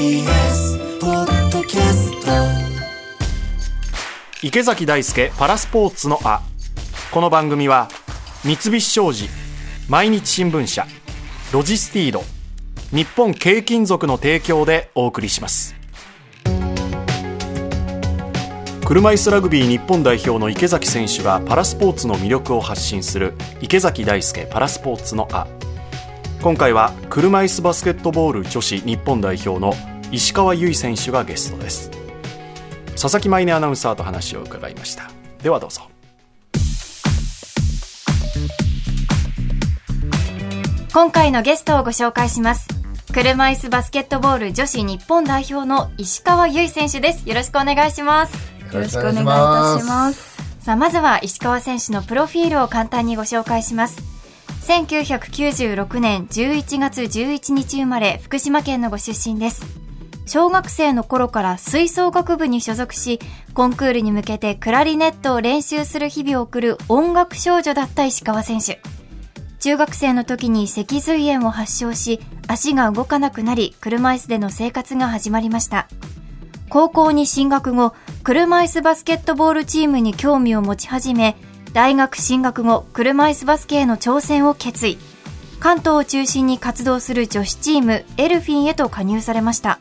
TBS ポッドキャスト。池崎大輔パラスポーツのあ。この番組は三菱商事毎日新聞社ロジスティード日本軽金属の提供でお送りします。車椅子ラグビー日本代表の池崎選手がパラスポーツの魅力を発信する池崎大輔パラスポーツのあ。今回は車椅子バスケットボール女子日本代表の石川由依選手がゲストです。佐々木舞音アナウンサーと話を伺いました。ではどうぞ。今回のゲストをご紹介します。車椅子バスケットボール女子日本代表の石川由依選手です。よろしくお願いします。よろしくお願いいたします。さあまずは石川選手のプロフィールを簡単にご紹介します。1996年11月11日生まれ福島県のご出身です小学生の頃から吹奏楽部に所属しコンクールに向けてクラリネットを練習する日々を送る音楽少女だった石川選手。中学生の時に脊髄炎を発症し足が動かなくなり車椅子での生活が始まりました。高校に進学後車椅子バスケットボールチームに興味を持ち始め大学進学後車椅子バスケへの挑戦を決意。関東を中心に活動する女子チームエルフィンへと加入されました。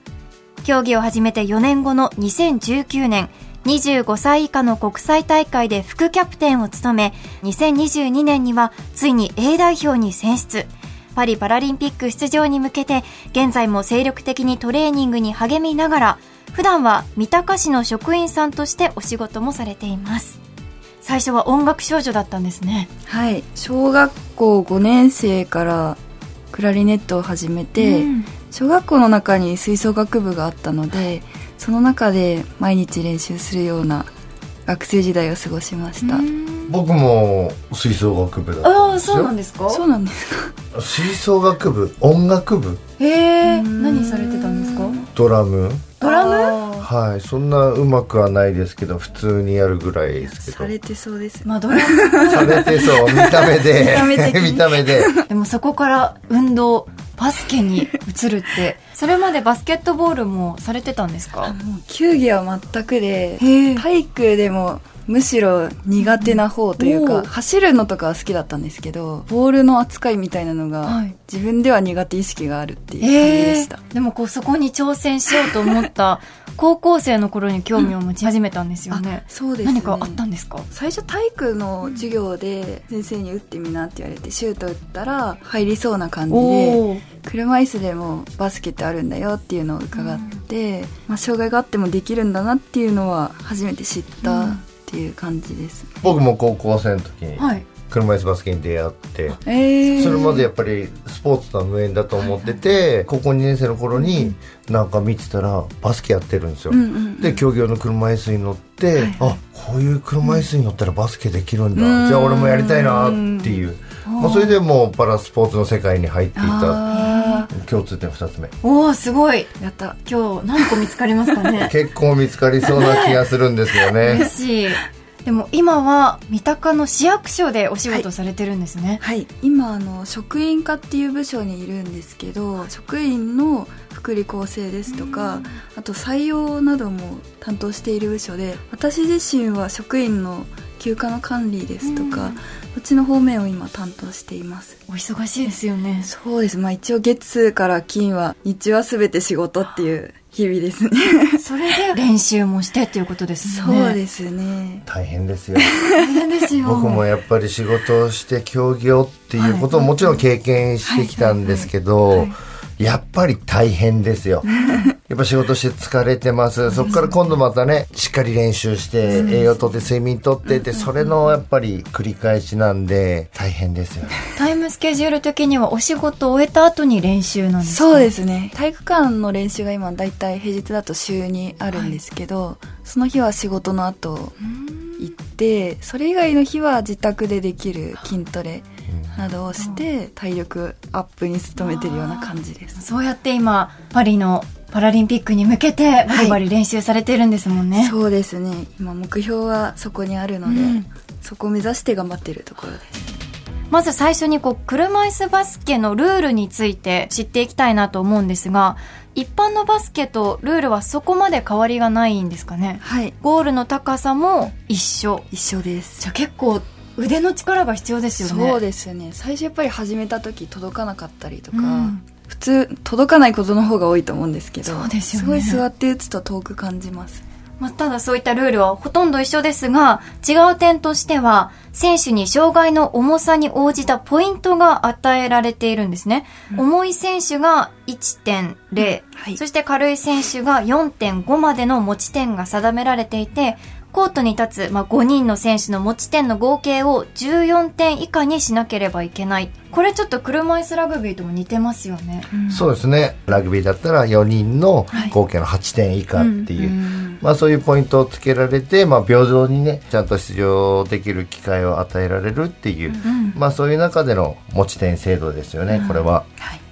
競技を始めて4年後の2019年25歳以下の国際大会で副キャプテンを務め2022年にはついに A 代表に選出。パリパラリンピック出場に向けて現在も精力的にトレーニングに励みながら普段は三鷹市の職員さんとしてお仕事もされています。最初は音楽少女だったんですね。はい。小学校5年生からクラリネットを始めて、うん小学校の中に吹奏楽部があったのでその中で毎日練習するような学生時代を過ごしました。僕も吹奏楽部だったああんですよ。そうなんですか？そうなんです。か吹奏楽部？音楽部？へえ何されてたんですか？ドラム。ドラム？ムはい。そんなうまくはないですけど普通にやるぐらいですけど。されてそうですまあドラム。されてそう。見た目で。見た目的に。見た目で。でもそこから運動バスケに移るって。それまでバスケットボールもされてたんですか？球技は全くで体育でもむしろ苦手な方というか、走るのとかは好きだったんですけどボールの扱いみたいなのが、はい。自分では苦手意識があるっていう感じでえした、でもこうそこに挑戦しようと思った 高校生の頃に興味を持ち始めたんですよね、そうですね。何かあったんですか？最初体育の授業で先生に打ってみなって言われてシュート打ったら入りそうな感じで車椅子でもバスケってあるんだよっていうのを伺って、まあ、障害があってもできるんだなっていうのは初めて知ったっていう感じです、僕も高校生の時にはい。車椅子バスケに出会ってえー。それまでやっぱりスポーツとは無縁だと思ってて高校2年生の頃になんか見てたらバスケやってるんですよ、うんうんうん。で競技用の車椅子に乗って、あこういう車椅子に乗ったらバスケできるんだ、うん。じゃあ俺もやりたいなっていう、まあ、それでもうパラスポーツの世界に入っていた。あ共通点2つ目。おおすごい。ーやった。今日何個見つかりますかね。結構見つかりそうな気がするんですよね。嬉しい。でも今は三鷹の市役所でお仕事されてるんですね、はい。今あの職員課っていう部署にいるんですけど職員の福利厚生ですとかあと採用なども担当している部署で私自身は職員の休暇の管理ですとかこっちの方面を今担当しています。お忙しいですよね。そうです。まあ一応月から金は日中は全て仕事っていう日々ですね。それで練習もしてっていうことですよね。そうですね。大変ですよ。大変ですよ。僕もやっぱり仕事をして競技をっていうことをもちろん経験してきたんですけど、やっぱり大変ですよ。やっぱ仕事して疲れてます。そこから今度またね、しっかり練習して、栄養とって睡眠とってって、それのやっぱり繰り返しなんで、大変ですよね。タイムスケジュール的にはお仕事を終えた後に練習なんですか？そうですね体育館の練習が今だいたい平日だと週にあるんですけど、その日は仕事の後行ってそれ以外の日は自宅でできる筋トレなどをして体力アップに努めてるような感じです。そうやって今パリのパラリンピックに向けてバリバリ練習されてるんですもんね、そうですね。今目標はそこにあるので、うん。そこを目指して頑張ってるところです。まず最初にこう車椅子バスケのルールについて知っていきたいなと思うんですが一般のバスケとルールはそこまで変わりがないんですかね。はい。ゴールの高さも一緒。一緒です。じゃあ結構腕の力が必要ですよね。そうですね。最初やっぱり始めた時届かなかったりとか、うん。普通届かないことの方が多いと思うんですけどそうですよね。ごい座って打つと遠く感じます。まあ、ただそういったルールはほとんど一緒ですが、違う点としては、選手に障害の重さに応じたポイントが与えられているんですね。重い選手が1.0、はい。そして軽い選手が4.5までの持ち点が定められていて、コートに立つ、まあ、5人の選手の持ち点の合計を14点以下にしなければいけない。これちょっと車椅子ラグビーとも似てますよね。そうですね。ラグビーだったら4人の合計の8点以下っていう、まあ、そういうポイントをつけられて、まあ、平等にねちゃんと出場できる機会を与えられるっていう、まあ、そういう中での持ち点制度ですよね、これは。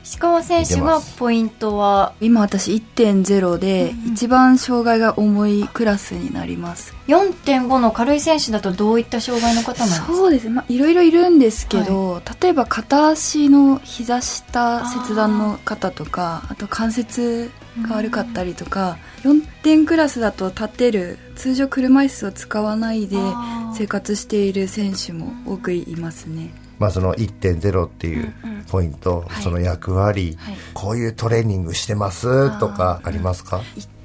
石川選手がポイントは今私1.0で一番障害が重いクラスになります。4.5の軽い選手だとどういった障害の方なんですか？そうです。ね、まあ、いろいろいるんですけど、例えば片足の膝下切断の方とかあと関節が悪かったりとか4点クラスだと立てる通常車椅子を使わないで生活している選手も多くいますねまあ、その1.0っていうポイント、はい。その役割、はい。こういうトレーニングしてますとかありますか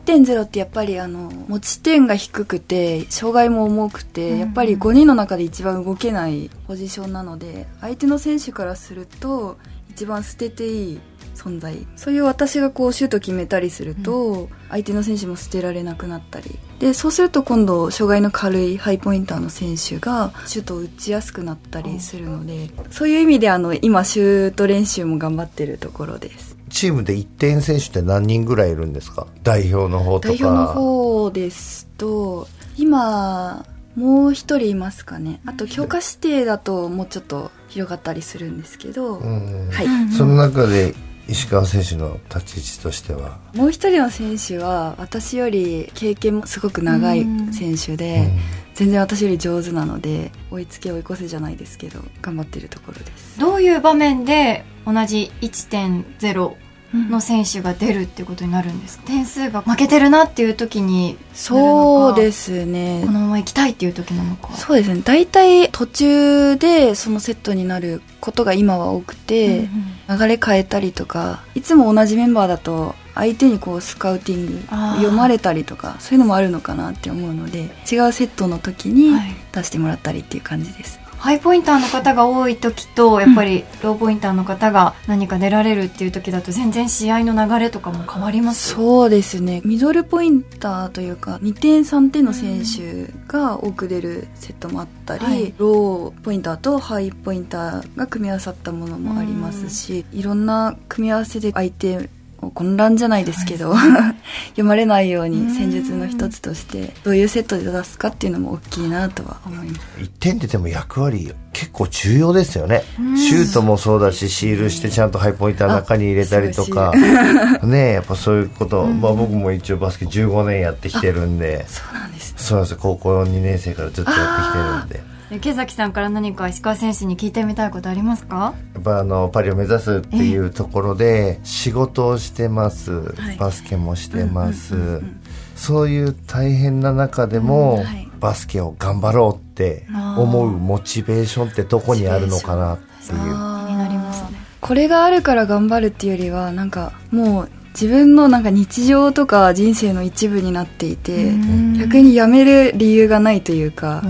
？1.0ってやっぱりあの持ち点が低くて障害も重くて、やっぱり5人の中で一番動けないポジションなので相手の選手からすると一番捨てていい存在。そういう私がこうシュート決めたりすると、相手の選手も捨てられなくなったり。でそうすると今度障害の軽いハイポインターの選手がシュートを打ちやすくなったりするのでそういう意味であの今シュート練習も頑張ってるところです。チームで1点選手って何人ぐらいいるんですか？代表の方とか。代表の方ですと今もう一人いますかね。あと強化指定だともうちょっと広がったりするんですけど、うん。はい、その中で石川選手の立ち位置としては。もう一人の選手は私より経験もすごく長い選手で、全然私より上手なので追いつけ追い越せじゃないですけど頑張ってるところです。どういう場面で同じ1.0の選手が出るっていうことになるんですか？点数が負けてるなっていう時にそうですね。このまま行きたいっていう時なのか？そうですね。大体途中でそのセットになることが今は多くて、流れ変えたりとかいつも同じメンバーだと相手にこうスカウティング読まれたりとかそういうのもあるのかなって思うので違うセットの時にはい。出してもらったりっていう感じです、ハイポインターの方が多い時とやっぱりローポインターの方が何か出られるっていう時だと全然試合の流れとかも変わります？そうですね。ミドルポインターというか2点3点の選手が多く出るセットもあったり、はい。ローポインターとハイポインターが組み合わさったものもありますし、いろんな組み合わせで相手を混乱じゃないですけど、読まれないように戦術の一つとしてどういうセットで出すかっていうのも大きいなとは思います。1点ってでも役割結構重要ですよね。シュートもそうだしシールしてちゃんとハイポインターの中に入れたりとか。ね。やっぱそういうこと、まあ僕も一応バスケ15年やってきてるんで。そうなんですそうなんです。よ高校2年生からずっとやってきてるんで池崎さんから何か石川選手に聞いてみたいことありますか？やっぱあのパリを目指すっていうところで仕事をしてます、はい。バスケもしてます、そういう大変な中でも、うんはい。バスケを頑張ろうって思うモチベーションってどこにあるのかなっていう。気になりますね。これがあるから頑張るっていうよりはなんかもう自分のなんか日常とか人生の一部になっていて逆にやめる理由がないというか、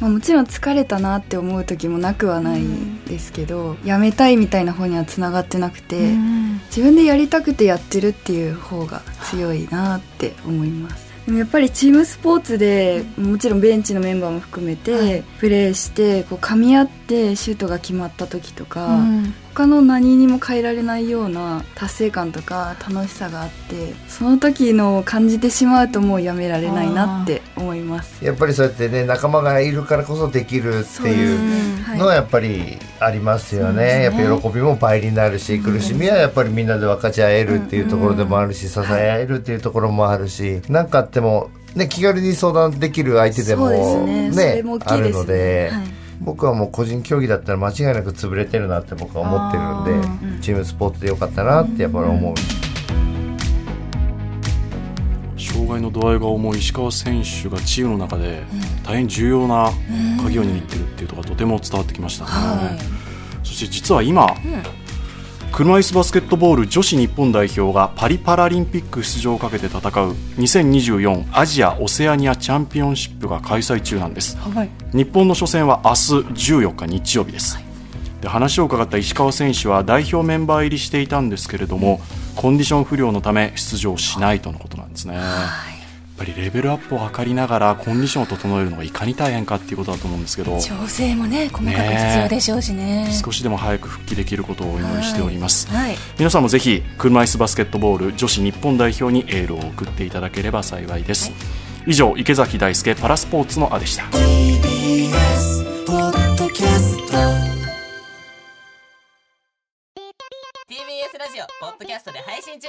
まあ、もちろん疲れたなって思う時もなくはないですけどやめたいみたいな方にはつながってなくて自分でやりたくてやってるっていう方が強いなって思います。でもやっぱりチームスポーツでもちろんベンチのメンバーも含めてプレーしてこう噛み合ってシュートが決まった時とか、他の何にも変えられないような達成感とか楽しさがあってその時のを感じてしまうともうやめられないなって思います。やっぱりそうやってね仲間がいるからこそできるっていうのはやっぱりありますよね,、やっぱり喜びも倍になるし、苦しみはやっぱりみんなで分かち合えるっていうところでもあるし、支え合えるっていうところもあるし何かあっても、ね、気軽に相談できる相手でもね。それも大きあるので。はい僕はもう個人競技だったら間違いなく潰れてるなって僕は思ってるんでチームスポーツでよかったなってやっぱり思う。障害の度合いが重い石川選手がチームの中で大変重要な鍵を握っているっていうところがとても伝わってきましたね、はい、そして実は今、車椅子バスケットボール女子日本代表がパリパラリンピック出場をかけて戦う2024アジア・オセアニアチャンピオンシップが開催中なんです、日本の初戦は明日14日日曜日です、で話を伺った石川選手は代表メンバー入りしていたんですけれどもコンディション不良のため出場しないとのことなんですね、やっぱりレベルアップを図りながらコンディションを整えるのがいかに大変かっていうことだと思うんですけど。調整もね細かく必要でしょうしね。少しでも早く復帰できることをお祈りしております、はい皆さんもぜひ車椅子バスケットボール女子日本代表にエールを送っていただければ幸いです、以上池崎大輔パラスポーツのあでした。TBS ポッドキャスト TBS ラジオポッドキャストで配信中